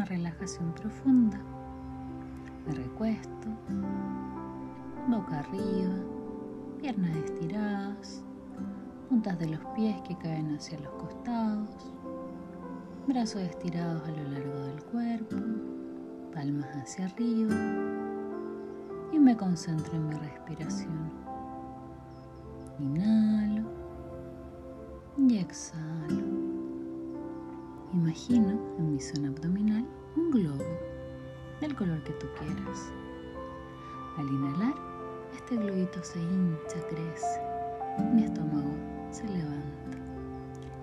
una relajación profunda. Me recuesto, boca arriba, piernas estiradas, puntas de los pies que caen hacia los costados, brazos estirados a lo largo del cuerpo, palmas hacia arriba y me concentro en mi respiración. Inhalo y exhalo. Imagino en mi zona abdominal un globo del color que tú quieras. Al inhalar, este globito se hincha, crece. Mi estómago se levanta.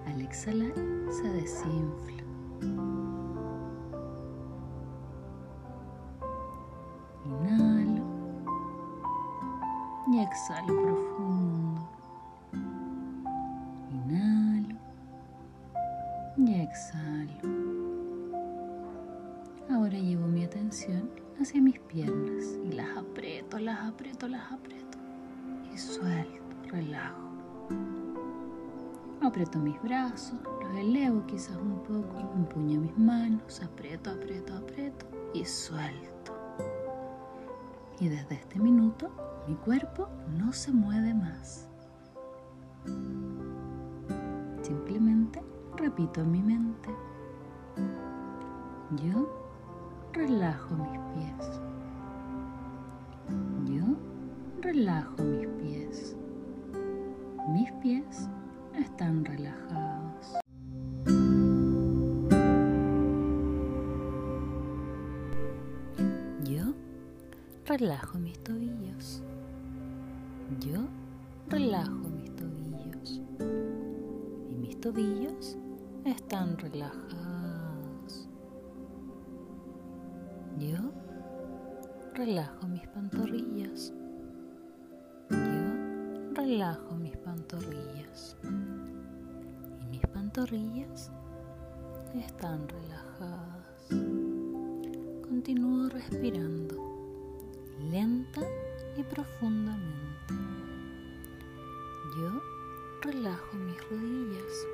Al exhalar, se desinfla. Inhalo y exhalo Ahora llevo mi atención hacia mis piernas y las aprieto, las aprieto, las aprieto y suelto, relajo. Aprieto mis brazos, los elevo quizás un poco, empuño mis manos, aprieto, aprieto, aprieto y suelto. Y desde este minuto mi cuerpo no se mueve más. Simplemente repito en mi mente. Yo relajo mis pies. Yo relajo mis pies. Mis pies están relajados. Yo relajo mis tobillos. Yo relajo mis tobillos. Y mis tobillos están relajados. Yo relajo mis pantorrillas. Yo relajo mis pantorrillas. Y mis pantorrillas están relajadas. Continúo respirando lenta y profundamente. Yo relajo mis rodillas.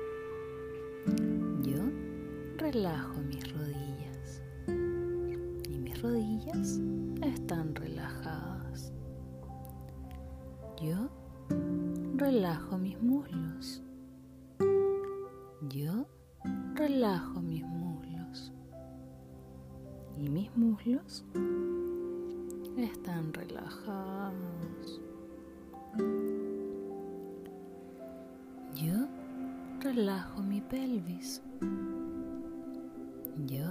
Relajo mis rodillas. Y mis rodillas están relajadas. Yo relajo mis muslos. Yo relajo mis muslos. Y mis muslos están relajados. Yo relajo mi pelvis. Yo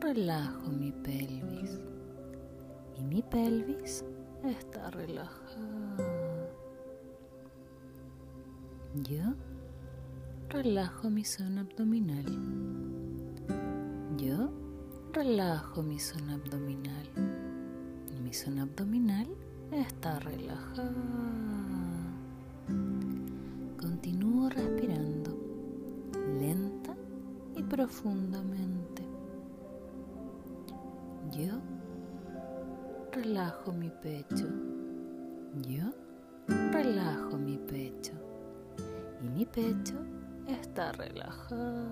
relajo mi pelvis. Y mi pelvis está relajada. Yo relajo mi zona abdominal. Yo relajo mi zona abdominal. Mi zona abdominal está relajada. Continúo respirando lenta y profundamente. Yo relajo mi pecho. Yo relajo mi pecho. Y mi pecho está relajado.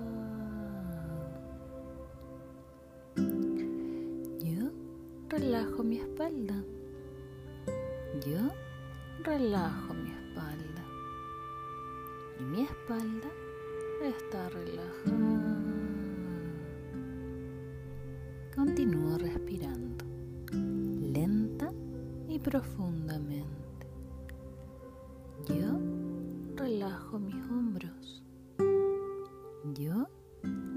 Yo relajo mi espalda. Yo relajo mi espalda. Y mi espalda está relajada. Continúo profundamente. Yo relajo mis hombros. Yo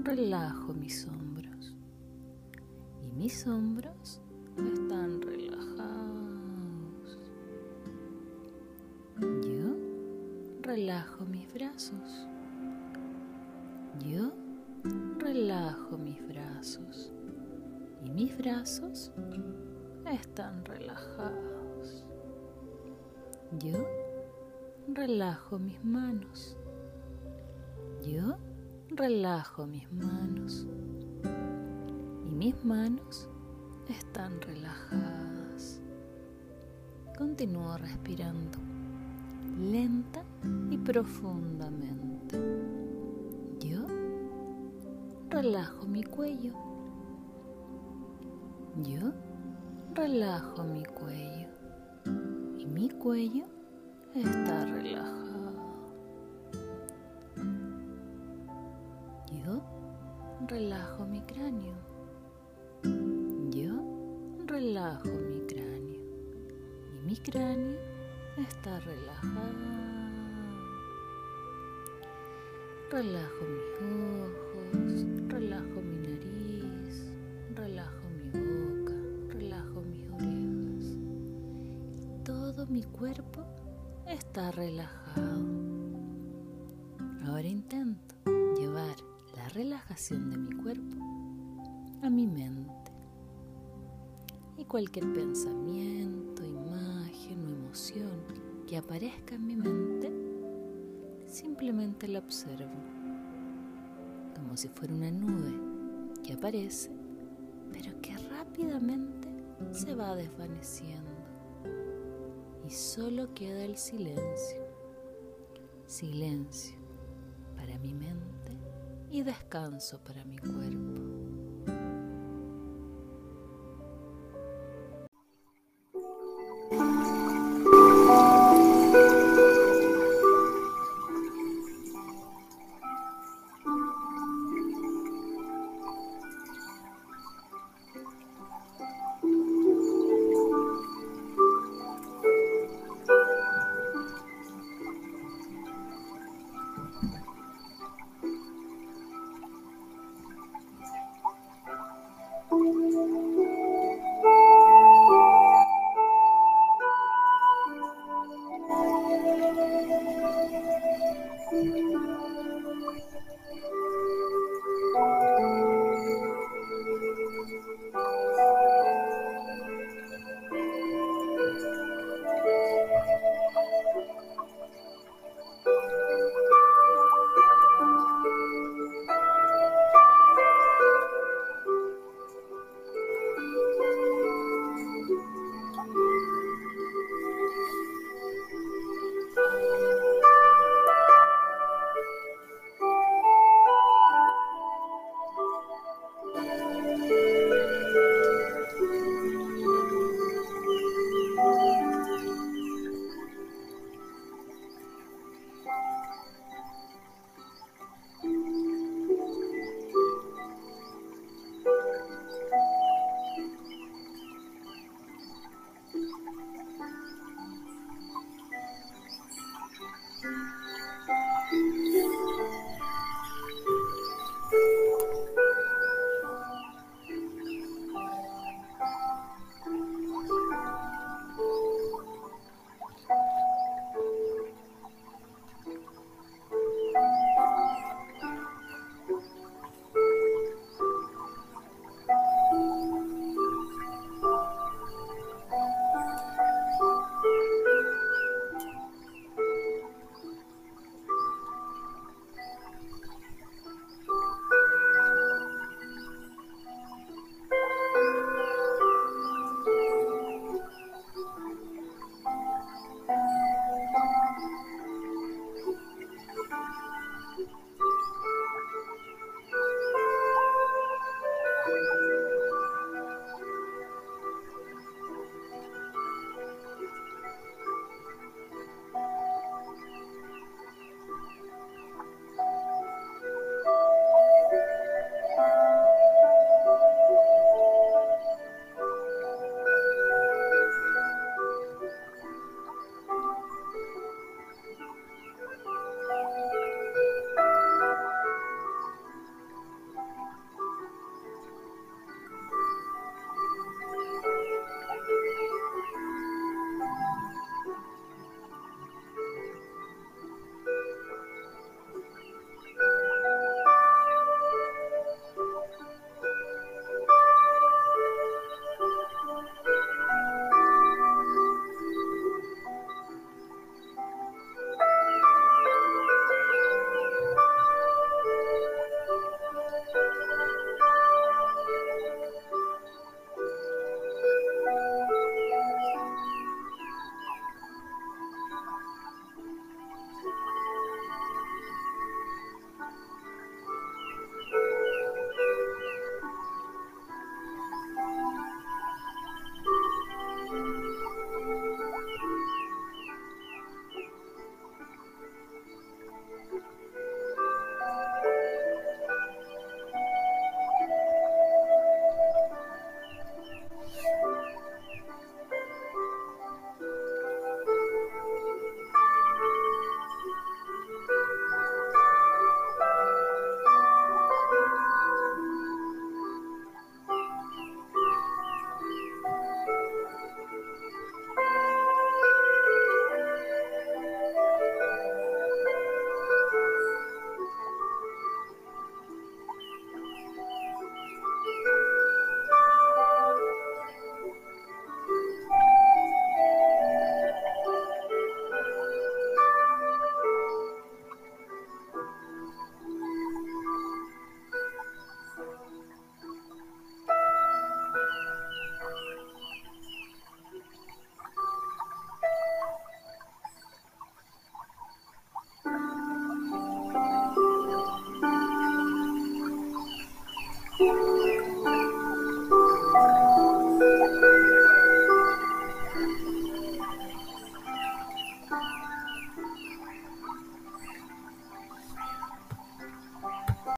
relajo mis hombros. Y mis hombros están relajados. Yo relajo mis brazos. Yo relajo mis brazos. Y mis brazos están relajados. Yo relajo mis manos. Yo relajo mis manos. Y mis manos están relajadas. Continúo respirando lenta y profundamente. Yo relajo mi cuello. Yo relajo mi cuello mi cuello está relajado. Yo relajo mi cráneo. Yo relajo mi cráneo y mi cráneo está relajado. Relajo mis ojos, relajo cuerpo está relajado. Ahora intento llevar la relajación de mi cuerpo a mi mente. Y cualquier pensamiento, imagen o emoción que aparezca en mi mente, simplemente la observo, como si fuera una nube que aparece, pero que rápidamente se va desvaneciendo y solo queda el silencio, silencio para mi mente y descanso para mi cuerpo.